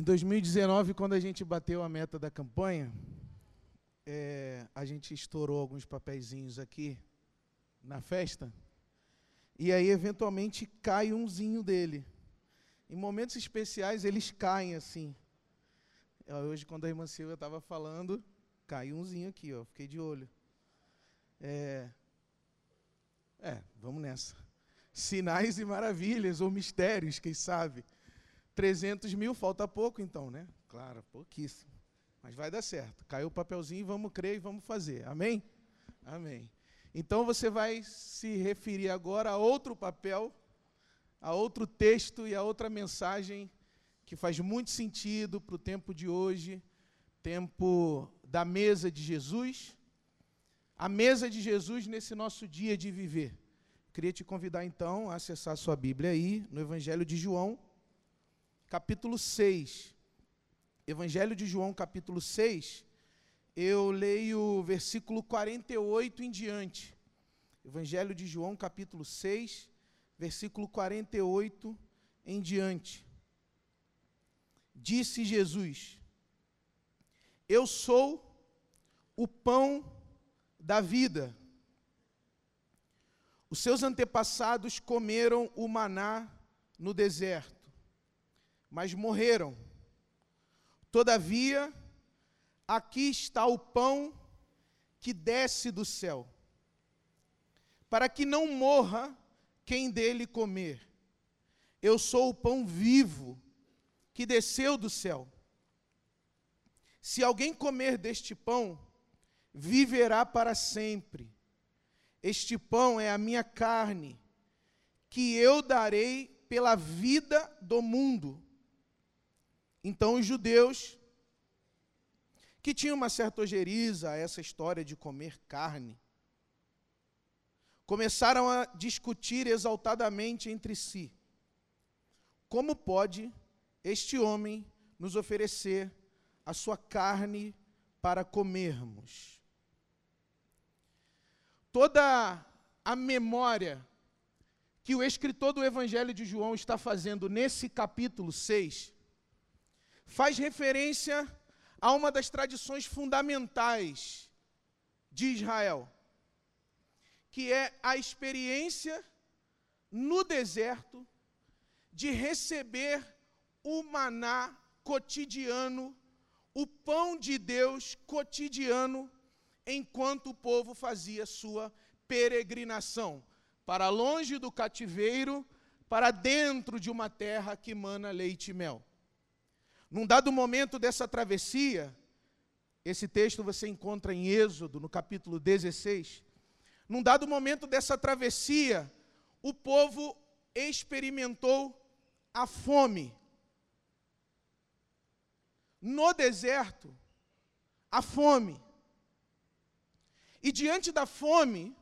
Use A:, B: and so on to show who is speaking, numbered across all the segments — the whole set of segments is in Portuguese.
A: Em 2019, quando a gente bateu a meta da campanha, é, a gente estourou alguns papeizinhos aqui na festa, e aí eventualmente cai umzinho dele. Em momentos especiais eles caem assim. Hoje, quando a irmã Silvia estava falando, caiu umzinho aqui, ó, fiquei de olho. É, é, vamos nessa. Sinais e maravilhas, ou mistérios, quem sabe. 300 mil, falta pouco então, né? Claro, pouquíssimo. Mas vai dar certo. Caiu o papelzinho, vamos crer e vamos fazer. Amém? Amém. Então você vai se referir agora a outro papel, a outro texto e a outra mensagem que faz muito sentido para o tempo de hoje, tempo da mesa de Jesus, a mesa de Jesus nesse nosso dia de viver. Queria te convidar então a acessar a sua Bíblia aí, no Evangelho de João, capítulo 6. Evangelho de João, capítulo 6, eu leio o versículo 48 em diante. Evangelho de João, capítulo 6, versículo 48 em diante. Disse Jesus: Eu sou o pão da vida. Os seus antepassados comeram o maná no deserto mas morreram. Todavia, aqui está o pão que desce do céu, para que não morra quem dele comer. Eu sou o pão vivo que desceu do céu. Se alguém comer deste pão, viverá para sempre. Este pão é a minha carne, que eu darei pela vida do mundo. Então os judeus, que tinham uma certa ojeriza a essa história de comer carne, começaram a discutir exaltadamente entre si: como pode este homem nos oferecer a sua carne para comermos? Toda a memória que o escritor do Evangelho de João está fazendo nesse capítulo 6 faz referência a uma das tradições fundamentais de Israel, que é a experiência no deserto de receber o maná cotidiano, o pão de Deus cotidiano, enquanto o povo fazia sua peregrinação para longe do cativeiro, para dentro de uma terra que mana leite e mel. Num dado momento dessa travessia, esse texto você encontra em Êxodo, no capítulo 16. Num dado momento dessa travessia, o povo experimentou a fome. No deserto, a fome. E diante da fome,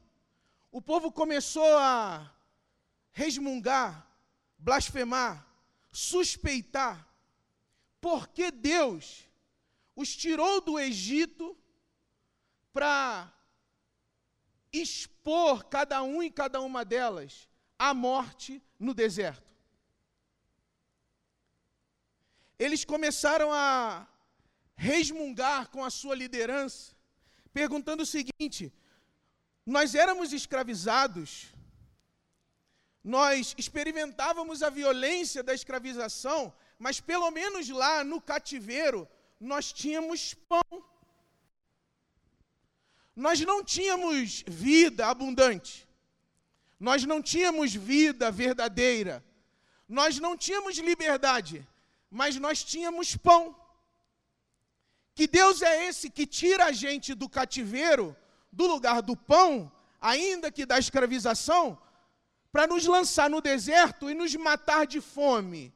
A: o povo começou a resmungar, blasfemar, suspeitar porque Deus os tirou do Egito para expor cada um e cada uma delas à morte no deserto. Eles começaram a resmungar com a sua liderança, perguntando o seguinte: nós éramos escravizados, nós experimentávamos a violência da escravização, mas pelo menos lá no cativeiro nós tínhamos pão. Nós não tínhamos vida abundante. Nós não tínhamos vida verdadeira. Nós não tínhamos liberdade, mas nós tínhamos pão. Que Deus é esse que tira a gente do cativeiro, do lugar do pão, ainda que da escravização, para nos lançar no deserto e nos matar de fome.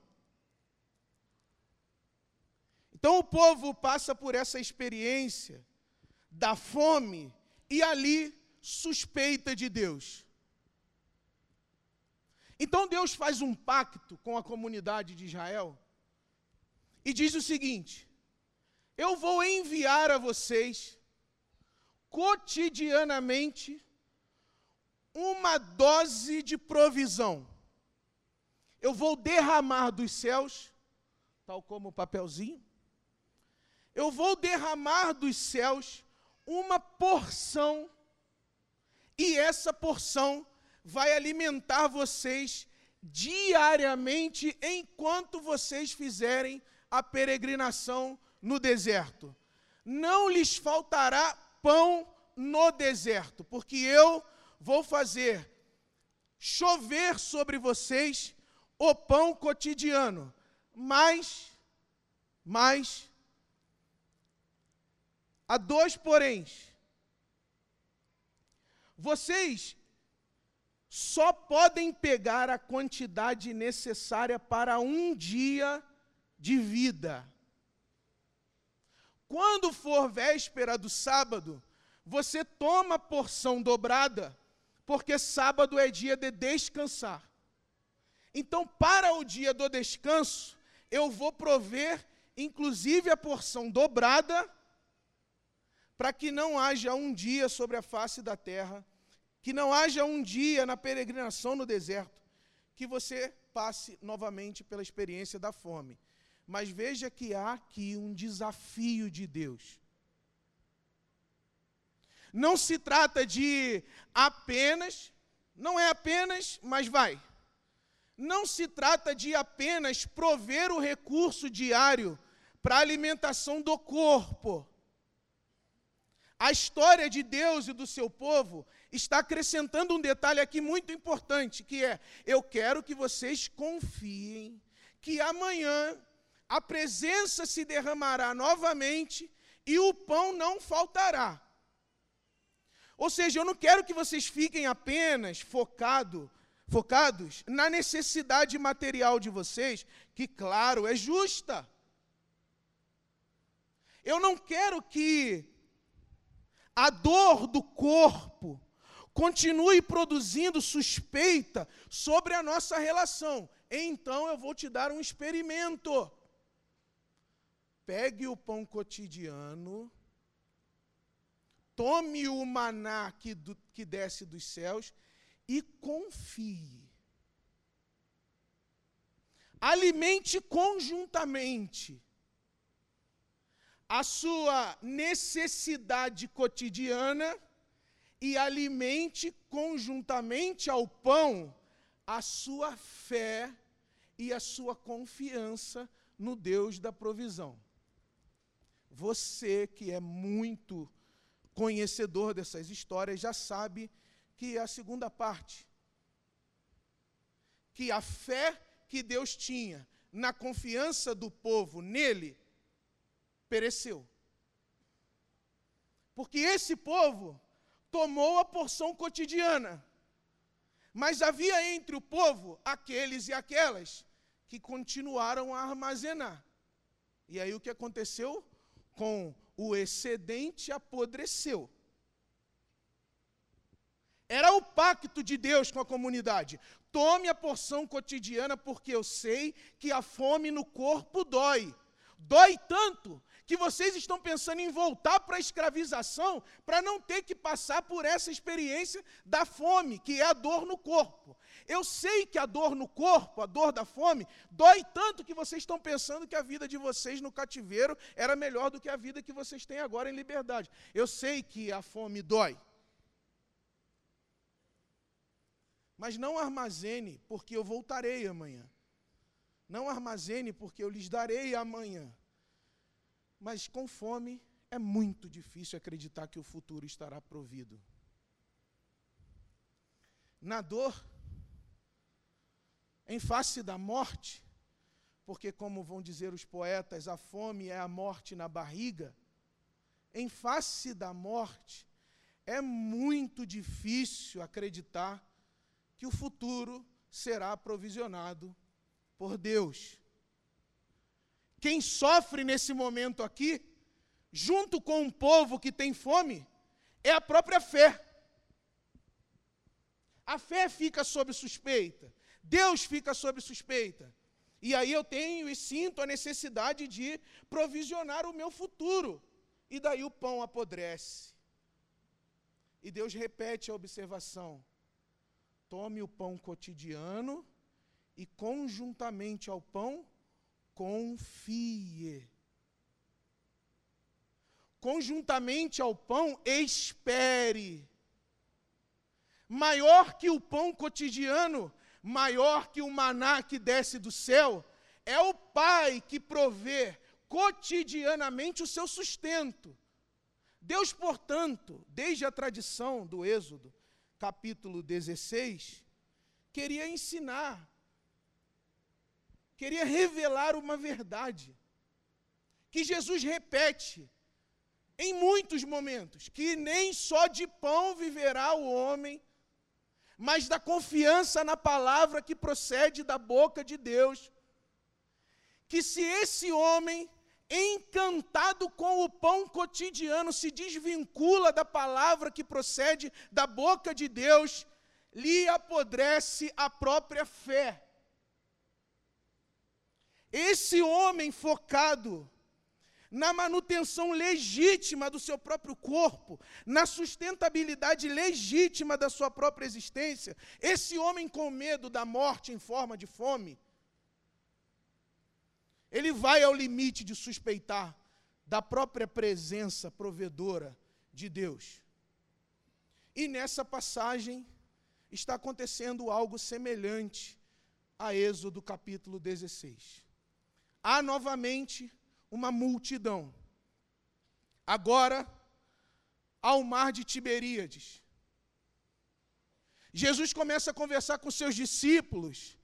A: Então o povo passa por essa experiência da fome e ali suspeita de Deus. Então Deus faz um pacto com a comunidade de Israel e diz o seguinte: Eu vou enviar a vocês cotidianamente uma dose de provisão. Eu vou derramar dos céus tal como o papelzinho. Eu vou derramar dos céus uma porção, e essa porção vai alimentar vocês diariamente enquanto vocês fizerem a peregrinação no deserto. Não lhes faltará pão no deserto, porque eu vou fazer chover sobre vocês o pão cotidiano. Mas, mas, há dois poréns. Vocês só podem pegar a quantidade necessária para um dia de vida. Quando for véspera do sábado, você toma porção dobrada, porque sábado é dia de descansar. Então, para o dia do descanso, eu vou prover, inclusive, a porção dobrada, para que não haja um dia sobre a face da terra, que não haja um dia na peregrinação no deserto, que você passe novamente pela experiência da fome. Mas veja que há aqui um desafio de Deus. Não se trata de apenas, não é apenas, mas vai. Não se trata de apenas prover o recurso diário para a alimentação do corpo. A história de Deus e do seu povo está acrescentando um detalhe aqui muito importante, que é: eu quero que vocês confiem que amanhã a presença se derramará novamente e o pão não faltará. Ou seja, eu não quero que vocês fiquem apenas focado, focados na necessidade material de vocês, que, claro, é justa. Eu não quero que a dor do corpo continue produzindo suspeita sobre a nossa relação. Então eu vou te dar um experimento. Pegue o pão cotidiano, tome o maná que, do, que desce dos céus e confie. Alimente conjuntamente a sua necessidade cotidiana e alimente conjuntamente ao pão a sua fé e a sua confiança no Deus da provisão. Você que é muito conhecedor dessas histórias já sabe que é a segunda parte, que a fé que Deus tinha na confiança do povo nele pereceu. Porque esse povo tomou a porção cotidiana. Mas havia entre o povo aqueles e aquelas que continuaram a armazenar. E aí o que aconteceu? com o excedente apodreceu. Era o pacto de Deus com a comunidade. Tome a porção cotidiana, porque eu sei que a fome no corpo dói. Dói tanto que vocês estão pensando em voltar para a escravização para não ter que passar por essa experiência da fome, que é a dor no corpo. Eu sei que a dor no corpo, a dor da fome, dói tanto que vocês estão pensando que a vida de vocês no cativeiro era melhor do que a vida que vocês têm agora em liberdade. Eu sei que a fome dói. Mas não armazene, porque eu voltarei amanhã. Não armazene, porque eu lhes darei amanhã. Mas com fome é muito difícil acreditar que o futuro estará provido. Na dor, em face da morte, porque, como vão dizer os poetas, a fome é a morte na barriga, em face da morte, é muito difícil acreditar que o futuro será provisionado por Deus. Quem sofre nesse momento aqui, junto com um povo que tem fome, é a própria fé. A fé fica sob suspeita. Deus fica sob suspeita. E aí eu tenho e sinto a necessidade de provisionar o meu futuro. E daí o pão apodrece. E Deus repete a observação: tome o pão cotidiano e, conjuntamente ao pão, confie. Conjuntamente ao pão, espere. Maior que o pão cotidiano, maior que o maná que desce do céu, é o Pai que provê cotidianamente o seu sustento. Deus, portanto, desde a tradição do Êxodo, capítulo 16, queria ensinar, queria revelar uma verdade, que Jesus repete em muitos momentos, que nem só de pão viverá o homem, mas da confiança na palavra que procede da boca de Deus. Que se esse homem encantado com o pão cotidiano, se desvincula da palavra que procede da boca de Deus, lhe apodrece a própria fé. Esse homem focado na manutenção legítima do seu próprio corpo, na sustentabilidade legítima da sua própria existência, esse homem com medo da morte em forma de fome, ele vai ao limite de suspeitar da própria presença provedora de Deus. E nessa passagem está acontecendo algo semelhante a Êxodo capítulo 16. Há novamente uma multidão. Agora, ao mar de Tiberíades. Jesus começa a conversar com seus discípulos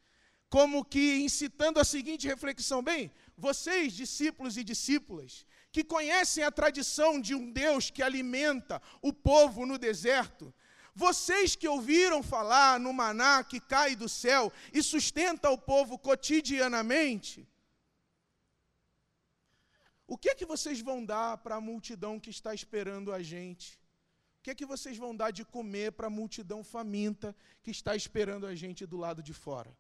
A: como que incitando a seguinte reflexão: bem, vocês, discípulos e discípulas, que conhecem a tradição de um Deus que alimenta o povo no deserto, vocês que ouviram falar no maná que cai do céu e sustenta o povo cotidianamente, o que é que vocês vão dar para a multidão que está esperando a gente? O que é que vocês vão dar de comer para a multidão faminta que está esperando a gente do lado de fora?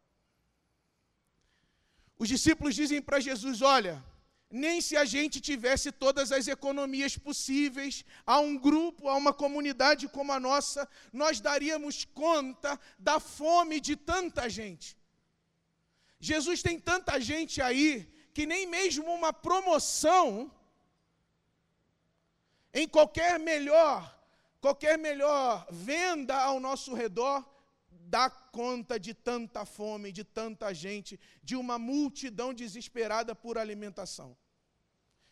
A: Os discípulos dizem para Jesus: Olha, nem se a gente tivesse todas as economias possíveis, a um grupo, a uma comunidade como a nossa, nós daríamos conta da fome de tanta gente. Jesus tem tanta gente aí que nem mesmo uma promoção em qualquer melhor, qualquer melhor venda ao nosso redor dá conta de tanta fome, de tanta gente, de uma multidão desesperada por alimentação.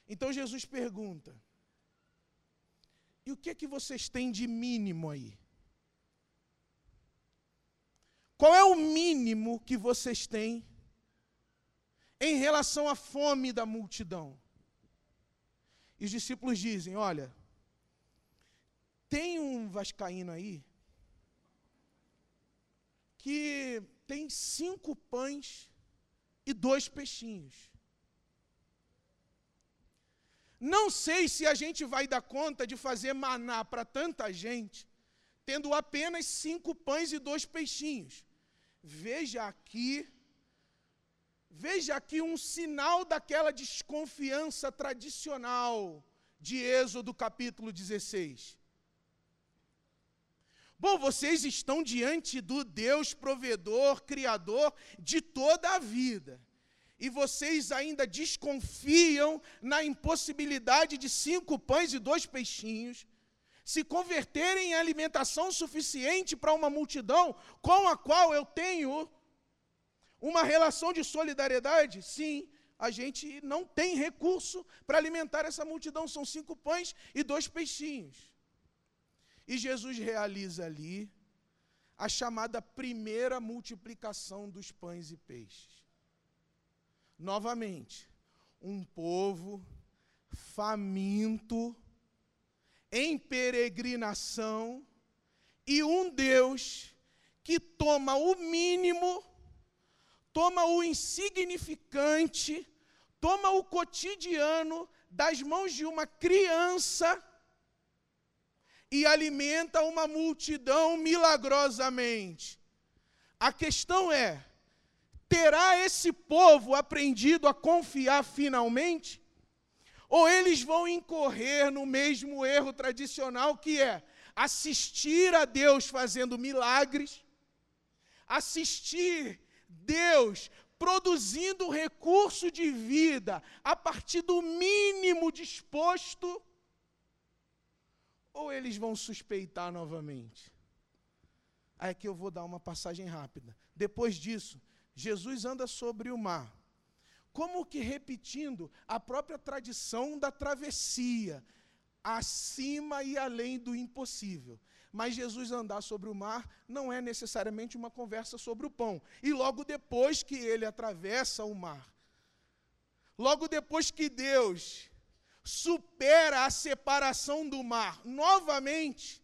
A: Então Jesus pergunta: e o que é que vocês têm de mínimo aí? Qual é o mínimo que vocês têm em relação à fome da multidão? E os discípulos dizem: Olha, tem um vascaíno aí que tem cinco pães e dois peixinhos. Não sei se a gente vai dar conta de fazer maná para tanta gente, tendo apenas cinco pães e dois peixinhos. Veja aqui, veja aqui um sinal daquela desconfiança tradicional de Êxodo capítulo 16. Bom, vocês estão diante do Deus provedor, criador de toda a vida. E vocês ainda desconfiam na impossibilidade de cinco pães e dois peixinhos se converterem em alimentação suficiente para uma multidão com a qual eu tenho uma relação de solidariedade? Sim, a gente não tem recurso para alimentar essa multidão, são cinco pães e dois peixinhos. E Jesus realiza ali a chamada primeira multiplicação dos pães e peixes. Novamente, um povo faminto, em peregrinação, e um Deus que toma o mínimo, toma o insignificante, toma o cotidiano das mãos de uma criança e alimenta uma multidão milagrosamente. A questão é: terá esse povo aprendido a confiar finalmente? Ou eles vão incorrer no mesmo erro tradicional que é assistir a Deus fazendo milagres, assistir Deus produzindo recurso de vida a partir do mínimo disposto, ou eles vão suspeitar novamente? Aí que eu vou dar uma passagem rápida. Depois disso, Jesus anda sobre o mar, como que repetindo a própria tradição da travessia, acima e além do impossível. Mas Jesus andar sobre o mar não é necessariamente uma conversa sobre o pão. E logo depois que ele atravessa o mar, logo depois que Deus supera a separação do mar novamente,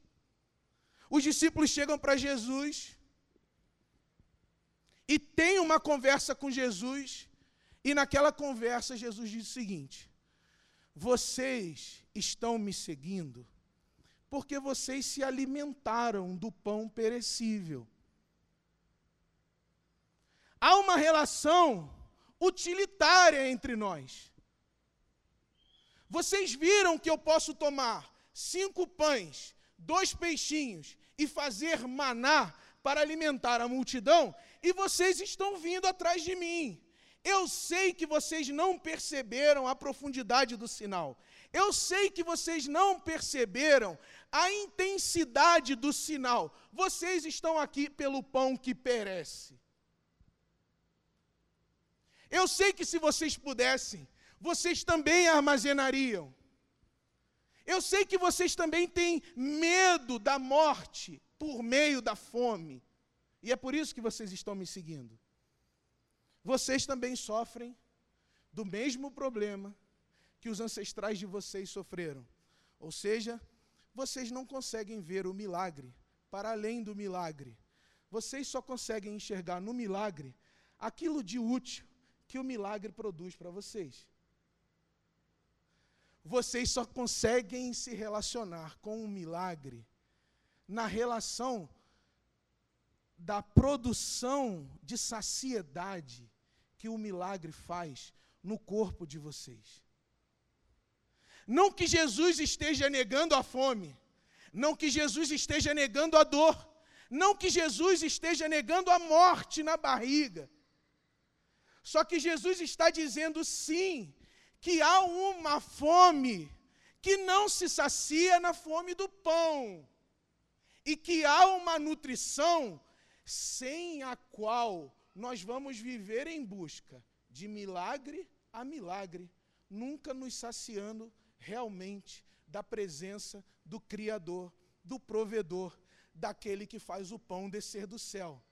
A: os discípulos chegam para Jesus e têm uma conversa com Jesus, e naquela conversa Jesus diz o seguinte: Vocês estão me seguindo porque vocês se alimentaram do pão perecível. Há uma relação utilitária entre nós. Vocês viram que eu posso tomar cinco pães, dois peixinhos e fazer maná para alimentar a multidão, e vocês estão vindo atrás de mim. Eu sei que vocês não perceberam a profundidade do sinal. Eu sei que vocês não perceberam a intensidade do sinal. Vocês estão aqui pelo pão que perece. Eu sei que se vocês pudessem, vocês também armazenariam. Eu sei que vocês também têm medo da morte por meio da fome. E é por isso que vocês estão me seguindo. Vocês também sofrem do mesmo problema que os ancestrais de vocês sofreram. Ou seja, vocês não conseguem ver o milagre para além do milagre. Vocês só conseguem enxergar no milagre aquilo de útil que o milagre produz para vocês. Vocês só conseguem se relacionar com o milagre na relação da produção de saciedade que o milagre faz no corpo de vocês. Não que Jesus esteja negando a fome, não que Jesus esteja negando a dor, não que Jesus esteja negando a morte na barriga. Só que Jesus está dizendo sim, que há uma fome que não se sacia na fome do pão, e que há uma nutrição sem a qual nós vamos viver em busca de milagre a milagre, nunca nos saciando realmente da presença do Criador, do provedor, daquele que faz o pão descer do céu.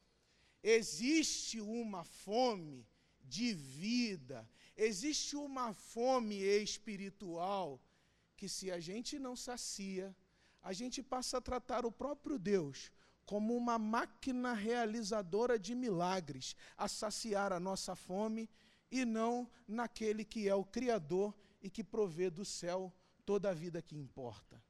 A: Existe uma fome de vida, existe uma fome espiritual que, se a gente não sacia, a gente passa a tratar o próprio Deus como uma máquina realizadora de milagres, a saciar a nossa fome e não naquele que é o Criador e que provê do céu toda a vida que importa.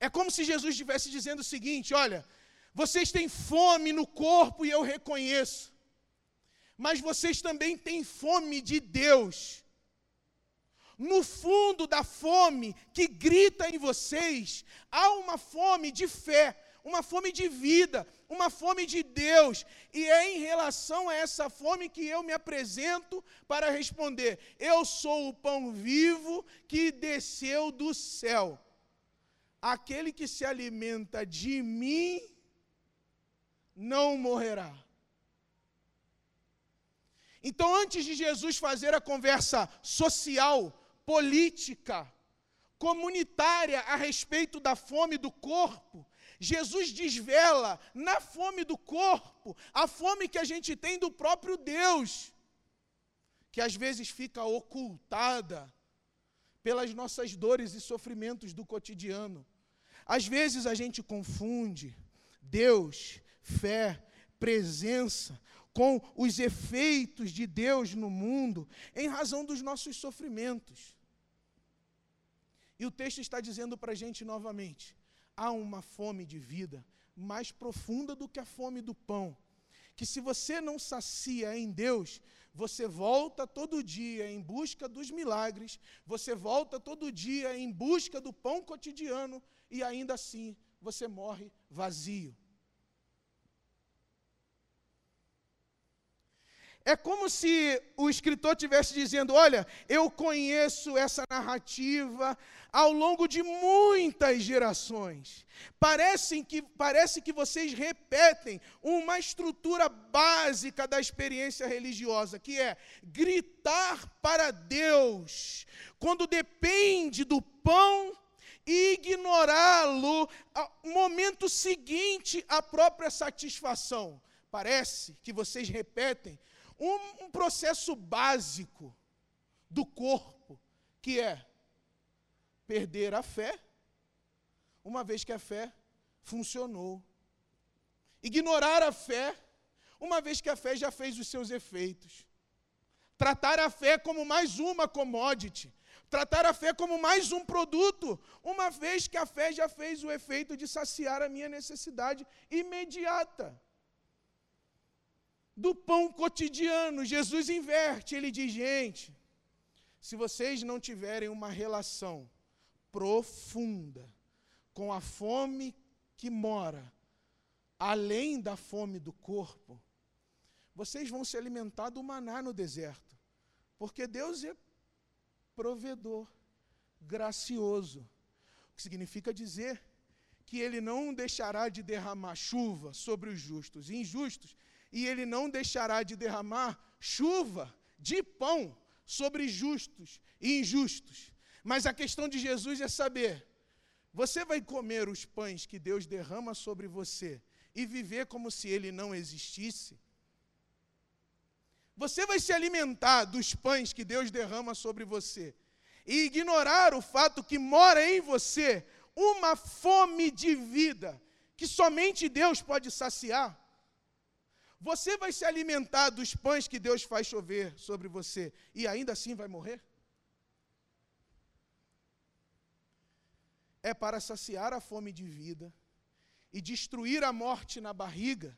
A: É como se Jesus estivesse dizendo o seguinte: olha, vocês têm fome no corpo e eu reconheço, mas vocês também têm fome de Deus. No fundo da fome que grita em vocês, há uma fome de fé, uma fome de vida, uma fome de Deus. E é em relação a essa fome que eu me apresento para responder: Eu sou o pão vivo que desceu do céu. Aquele que se alimenta de mim não morrerá. Então, antes de Jesus fazer a conversa social, política, comunitária a respeito da fome do corpo, Jesus desvela na fome do corpo a fome que a gente tem do próprio Deus, que às vezes fica ocultada pelas nossas dores e sofrimentos do cotidiano. Às vezes a gente confunde Deus, fé, presença com os efeitos de Deus no mundo em razão dos nossos sofrimentos. E o texto está dizendo para a gente novamente: há uma fome de vida mais profunda do que a fome do pão. Que se você não sacia em Deus, você volta todo dia em busca dos milagres, você volta todo dia em busca do pão cotidiano e ainda assim você morre vazio. É como se o escritor estivesse dizendo: Olha, eu conheço essa narrativa ao longo de muitas gerações. Parece que, parece que vocês repetem uma estrutura básica da experiência religiosa, que é gritar para Deus, quando depende do pão e ignorá-lo no momento seguinte à própria satisfação. Parece que vocês repetem um, um processo básico do corpo, que é perder a fé, uma vez que a fé funcionou. Ignorar a fé, uma vez que a fé já fez os seus efeitos. Tratar a fé como mais uma commodity. Tratar a fé como mais um produto, uma vez que a fé já fez o efeito de saciar a minha necessidade imediata do pão cotidiano. Jesus inverte, ele diz: gente, se vocês não tiverem uma relação profunda com a fome que mora além da fome do corpo, vocês vão se alimentar do maná no deserto, porque Deus é provedor, gracioso, o que significa dizer que Ele não deixará de derramar chuva sobre os justos e injustos, e ele não deixará de derramar chuva de pão sobre justos e injustos. Mas a questão de Jesus é saber: você vai comer os pães que Deus derrama sobre você e viver como se ele não existisse? Você vai se alimentar dos pães que Deus derrama sobre você e ignorar o fato que mora em você uma fome de vida que somente Deus pode saciar? Você vai se alimentar dos pães que Deus faz chover sobre você e ainda assim vai morrer? É para saciar a fome de vida e destruir a morte na barriga,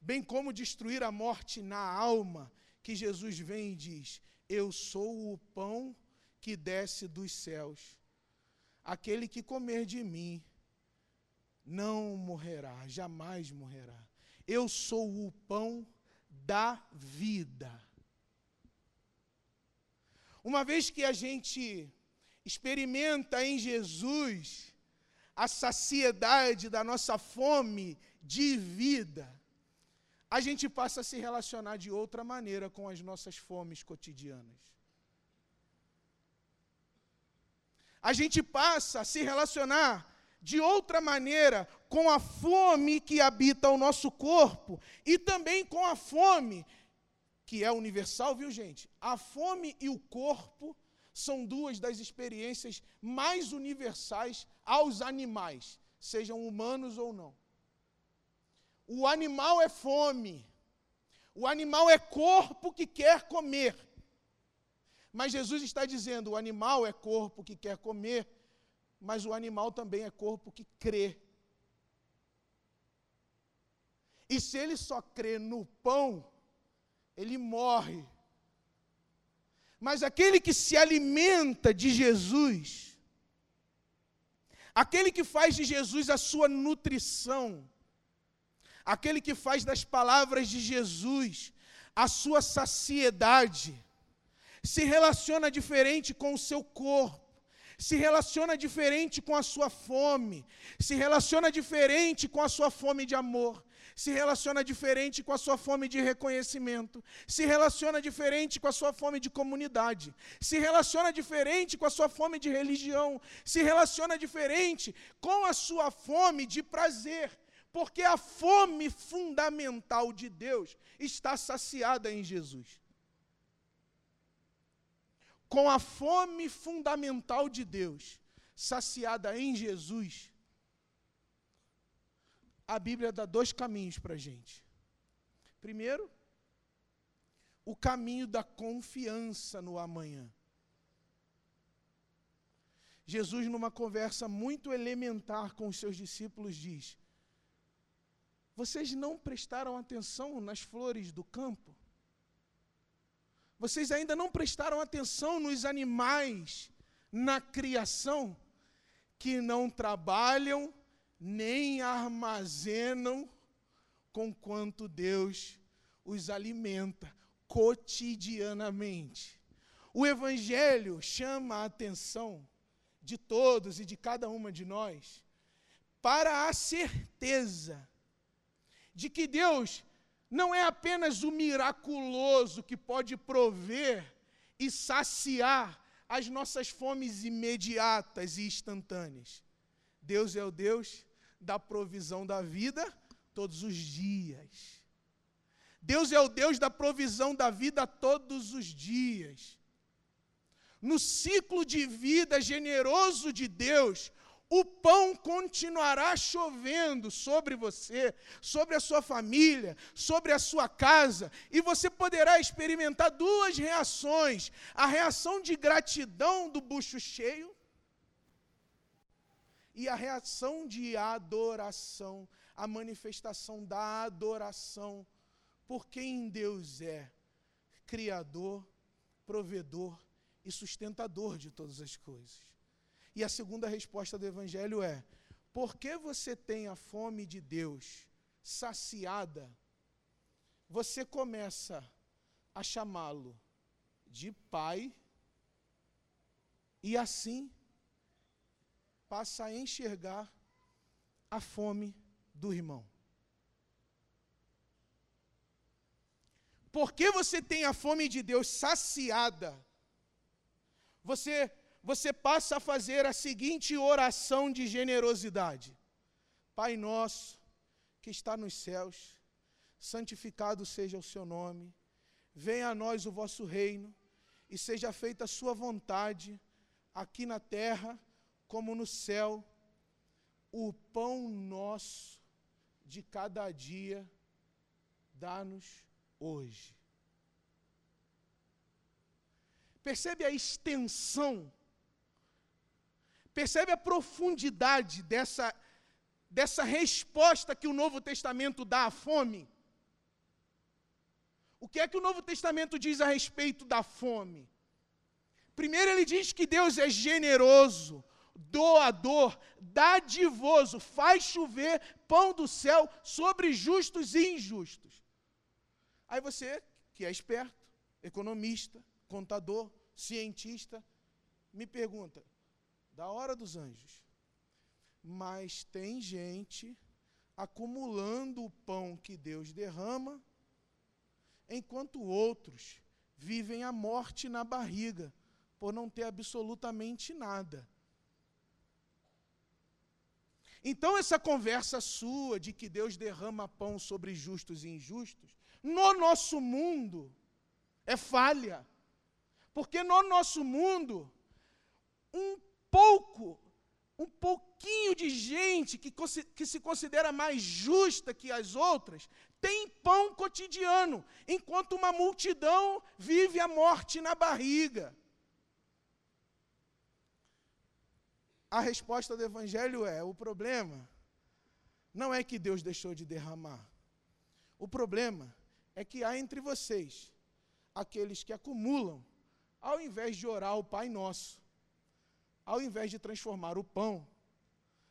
A: bem como destruir a morte na alma, que Jesus vem e diz: Eu sou o pão que desce dos céus. Aquele que comer de mim não morrerá, jamais morrerá. Eu sou o pão da vida. Uma vez que a gente experimenta em Jesus a saciedade da nossa fome de vida, a gente passa a se relacionar de outra maneira com as nossas fomes cotidianas. A gente passa a se relacionar de outra maneira com a fome que habita o nosso corpo e também com a fome que é universal, viu gente? A fome e o corpo são duas das experiências mais universais aos animais, sejam humanos ou não. O animal é fome. O animal é corpo que quer comer. Mas Jesus está dizendo: o animal é corpo que quer comer, mas o animal também é corpo que crê. E se ele só crê no pão, ele morre. Mas aquele que se alimenta de Jesus, aquele que faz de Jesus a sua nutrição, aquele que faz das palavras de Jesus a sua saciedade, se relaciona diferente com o seu corpo se relaciona diferente com a sua fome, se relaciona diferente com a sua fome de amor, se relaciona diferente com a sua fome de reconhecimento, se relaciona diferente com a sua fome de comunidade, se relaciona diferente com a sua fome de religião, se relaciona diferente com a sua fome de prazer, porque a fome fundamental de Deus está saciada em Jesus. Com a fome fundamental de Deus, saciada em Jesus, a Bíblia dá dois caminhos para a gente. Primeiro, o caminho da confiança no amanhã. Jesus, numa conversa muito elementar com os seus discípulos, diz: Vocês não prestaram atenção nas flores do campo? Vocês ainda não prestaram atenção nos animais na criação que não trabalham nem armazenam com quanto Deus os alimenta cotidianamente. O Evangelho chama a atenção de todos e de cada uma de nós para a certeza de que Deus não é apenas o miraculoso que pode prover e saciar as nossas fomes imediatas e instantâneas. Deus é o Deus da provisão da vida todos os dias. Deus é o Deus da provisão da vida todos os dias. No ciclo de vida generoso de Deus, o pão continuará chovendo sobre você, sobre a sua família, sobre a sua casa, e você poderá experimentar duas reações: a reação de gratidão do bucho cheio e a reação de adoração, a manifestação da adoração por quem Deus é, criador, provedor e sustentador de todas as coisas. E a segunda resposta do Evangelho é: por que você tem a fome de Deus saciada, você começa a chamá-lo de Pai, e assim passa a enxergar a fome do irmão. Porque você tem a fome de Deus saciada, você você passa a fazer a seguinte oração de generosidade: Pai nosso, que está nos céus, santificado seja o seu nome, venha a nós o vosso reino, e seja feita a sua vontade, aqui na terra como no céu. O pão nosso de cada dia, dá-nos hoje. Percebe a extensão Percebe a profundidade dessa, dessa resposta que o Novo Testamento dá à fome? O que é que o Novo Testamento diz a respeito da fome? Primeiro, ele diz que Deus é generoso, doador, dadivoso, faz chover pão do céu sobre justos e injustos. Aí você, que é esperto, economista, contador, cientista, me pergunta: da hora dos anjos. Mas tem gente acumulando o pão que Deus derrama, enquanto outros vivem a morte na barriga, por não ter absolutamente nada. Então, essa conversa sua de que Deus derrama pão sobre justos e injustos, no nosso mundo, é falha. Porque no nosso mundo, um pouco, um pouquinho de gente que, que se considera mais justa que as outras, tem pão cotidiano, enquanto uma multidão vive a morte na barriga. A resposta do Evangelho é: o problema não é que Deus deixou de derramar. O problema é que há entre vocês aqueles que acumulam, ao invés de orar o Pai Nosso ao invés de transformar o pão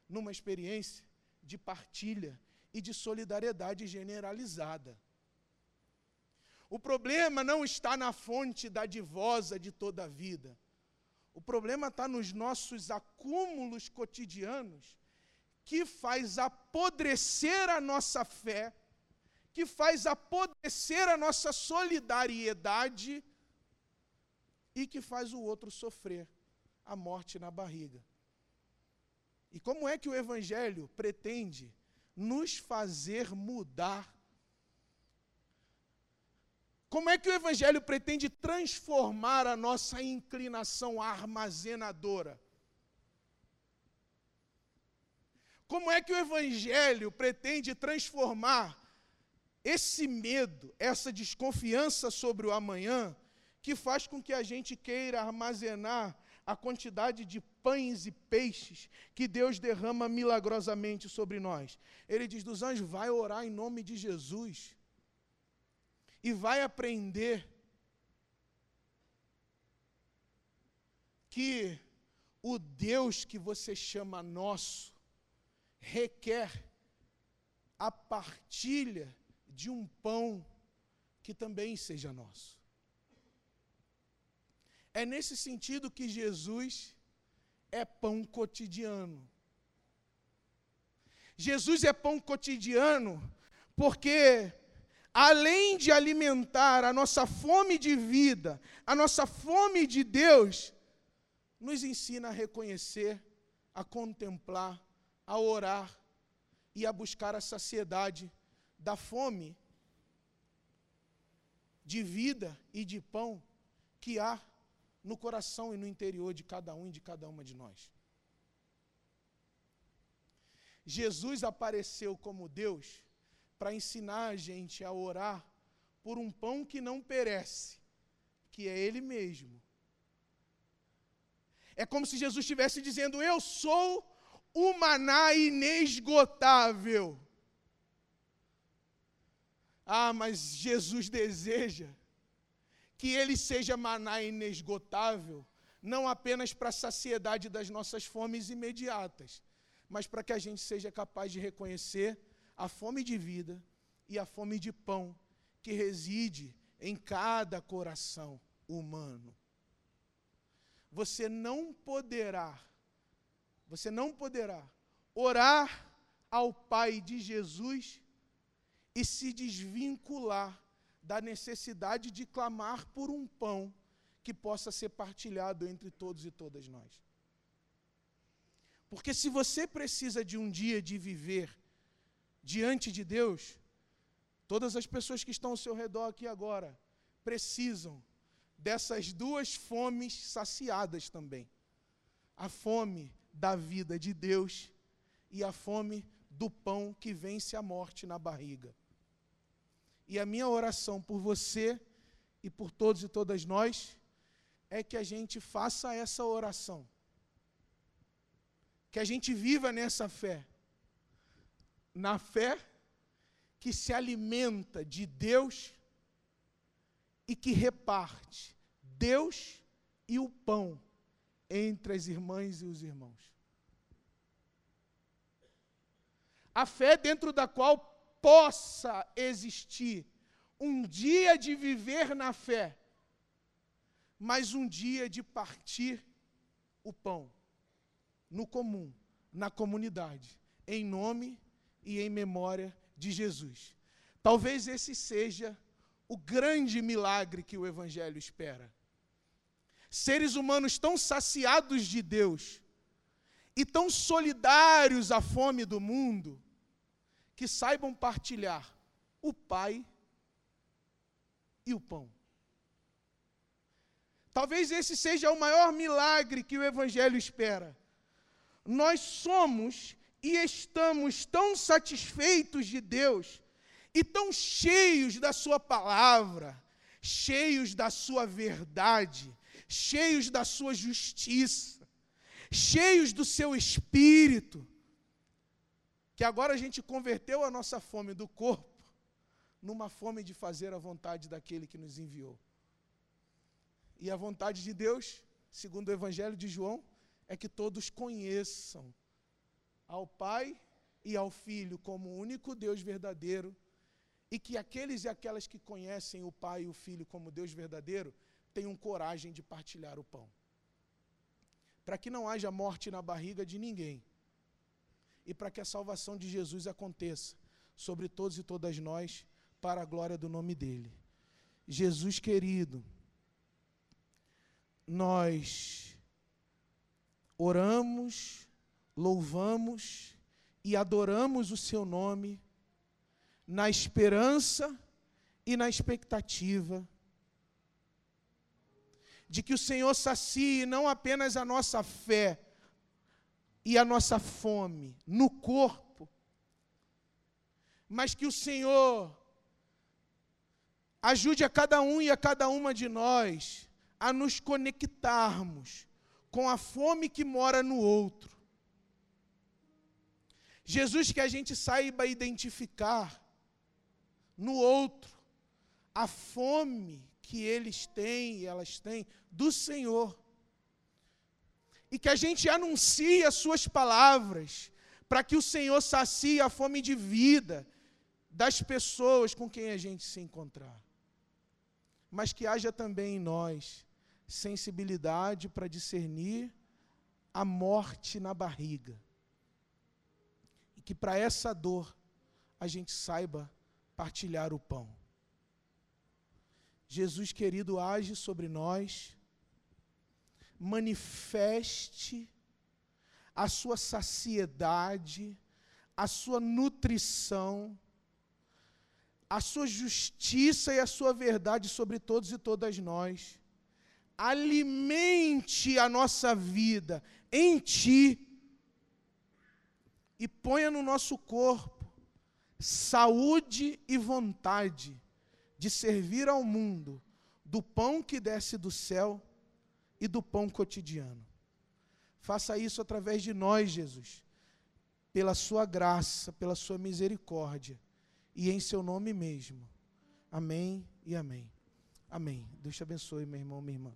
A: numa experiência de partilha e de solidariedade generalizada. O problema não está na fonte dadivosa de toda a vida. O problema está nos nossos acúmulos cotidianos que faz apodrecer a nossa fé, que faz apodrecer a nossa solidariedade e que faz o outro sofrer a morte na barriga. E como é que o Evangelho pretende nos fazer mudar? Como é que o Evangelho pretende transformar a nossa inclinação armazenadora? Como é que o Evangelho pretende transformar esse medo, essa desconfiança sobre o amanhã, que faz com que a gente queira armazenar a quantidade de pães e peixes que Deus derrama milagrosamente sobre nós. Ele diz dos anjos: vai orar em nome de Jesus e vai aprender que o Deus que você chama nosso requer a partilha de um pão que também seja nosso. É nesse sentido que Jesus é pão cotidiano. Jesus é pão cotidiano porque, além de alimentar a nossa fome de vida, a nossa fome de Deus, nos ensina a reconhecer, a contemplar, a orar e a buscar a saciedade da fome de vida e de pão que há no coração e no interior de cada um e de cada uma de nós. Jesus apareceu como Deus para ensinar a gente a orar por um pão que não perece, que é Ele mesmo. É como se Jesus estivesse dizendo: Eu sou o maná inesgotável. Ah, mas Jesus deseja que ele seja maná inesgotável, não apenas para a saciedade das nossas fomes imediatas, mas para que a gente seja capaz de reconhecer a fome de vida e a fome de pão que reside em cada coração humano. Você não poderá, você não poderá orar ao Pai de Jesus e se desvincular da necessidade de clamar por um pão que possa ser partilhado entre todos e todas nós. Porque se você precisa de um dia de viver diante de Deus, todas as pessoas que estão ao seu redor aqui agora precisam dessas duas fomes saciadas também. A fome da vida de Deus e a fome do pão que vence a morte na barriga. E a minha oração por você e por todos e todas nós é que a gente faça essa oração que a gente viva nessa fé. Na fé que se alimenta de Deus e que reparte Deus e o pão entre as irmãs e os irmãos. A fé dentro da qual possa existir um dia de viver na fé, mas um dia de partir o pão no comum, na comunidade, em nome e em memória de Jesus. Talvez esse seja o grande milagre que o Evangelho espera. Seres humanos tão saciados de Deus e tão solidários à fome do mundo, que saibam partilhar o Pai e o pão. Talvez esse seja o maior milagre que o Evangelho espera nós somos e estamos tão satisfeitos de Deus e tão cheios da Sua palavra, cheios da Sua verdade, cheios da Sua justiça, cheios do Seu Espírito, que agora a gente converteu a nossa fome do corpo numa fome de fazer a vontade daquele que nos enviou. E a vontade de Deus, segundo o Evangelho de João, é que todos conheçam ao Pai e ao Filho como o único Deus verdadeiro, e que aqueles e aquelas que conhecem o Pai e o Filho como Deus verdadeiro tenham coragem de partilhar o pão. Para que não haja morte na barriga de ninguém, e para que a salvação de Jesus aconteça sobre todos e todas nós, para a glória do nome dEle. Jesus querido, nós oramos, louvamos e adoramos o Seu nome na esperança e na expectativa de que o Senhor sacie não apenas a nossa fé e a nossa fome no corpo, mas que o Senhor ajude a cada um e a cada uma de nós a nos conectarmos com a fome que mora no outro. Jesus que a gente saiba identificar no outro a fome que eles têm e elas têm do Senhor. E que a gente anuncie as suas palavras para que o Senhor sacie a fome de vida das pessoas com quem a gente se encontrar. mas que haja também em nós sensibilidade para discernir a morte na barriga. Que para essa dor a gente saiba partilhar o pão. Jesus querido, age sobre nós, manifeste a sua saciedade, a sua nutrição, a sua justiça e a sua verdade sobre todos e todas nós. Alimente a nossa vida em Ti e ponha no nosso corpo saúde e vontade de servir ao mundo do pão que desce do céu e do pão cotidiano. Faça isso através de nós, Jesus, pela Sua graça, pela Sua misericórdia e em Seu nome mesmo. Amém e amém. Amém. Deus te abençoe, meu irmão, minha irmã.